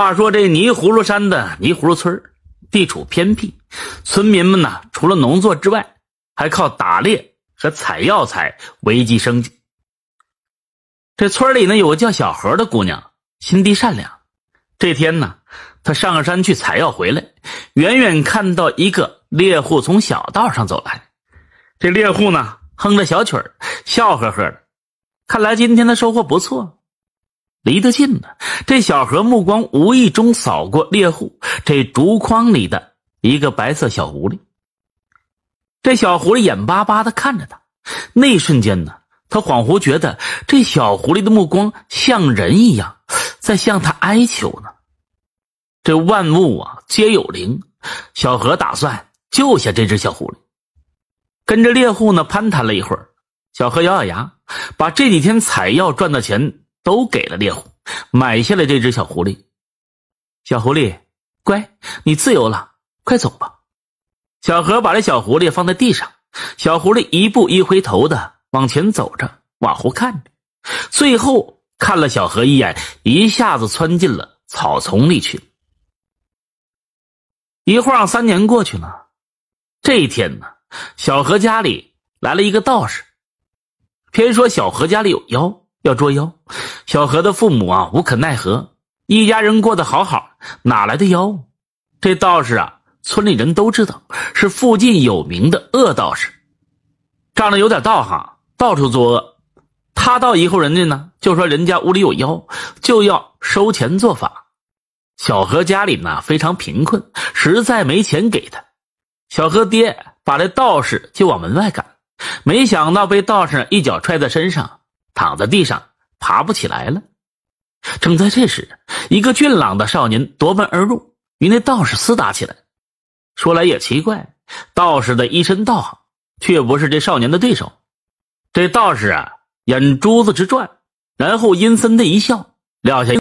话说这泥葫芦山的泥葫芦村地处偏僻，村民们呢除了农作之外，还靠打猎和采药材维系生计。这村里呢有个叫小何的姑娘，心地善良。这天呢，她上山去采药回来，远远看到一个猎户从小道上走来。这猎户呢哼着小曲儿，笑呵呵的，看来今天的收获不错。离得近了，这小何目光无意中扫过猎户这竹筐里的一个白色小狐狸。这小狐狸眼巴巴的看着他，那一瞬间呢，他恍惚觉得这小狐狸的目光像人一样，在向他哀求呢。这万物啊，皆有灵，小何打算救下这只小狐狸。跟着猎户呢攀谈了一会儿，小何咬咬牙，把这几天采药赚的钱。都给了猎户，买下了这只小狐狸。小狐狸，乖，你自由了，快走吧。小何把这小狐狸放在地上，小狐狸一步一回头的往前走着，往后看着，最后看了小何一眼，一下子窜进了草丛里去。一晃三年过去了，这一天呢，小何家里来了一个道士，偏说小何家里有妖。要捉妖，小何的父母啊无可奈何，一家人过得好好，哪来的妖？这道士啊，村里人都知道是附近有名的恶道士，仗着有点道行，到处作恶。他到一户人家呢，就说人家屋里有妖，就要收钱做法。小何家里呢非常贫困，实在没钱给他。小何爹把这道士就往门外赶，没想到被道士一脚踹在身上。躺在地上，爬不起来了。正在这时，一个俊朗的少年夺门而入，与那道士厮打起来。说来也奇怪，道士的一身道行，却不是这少年的对手。这道士啊，眼珠子直转，然后阴森的一笑，撂下。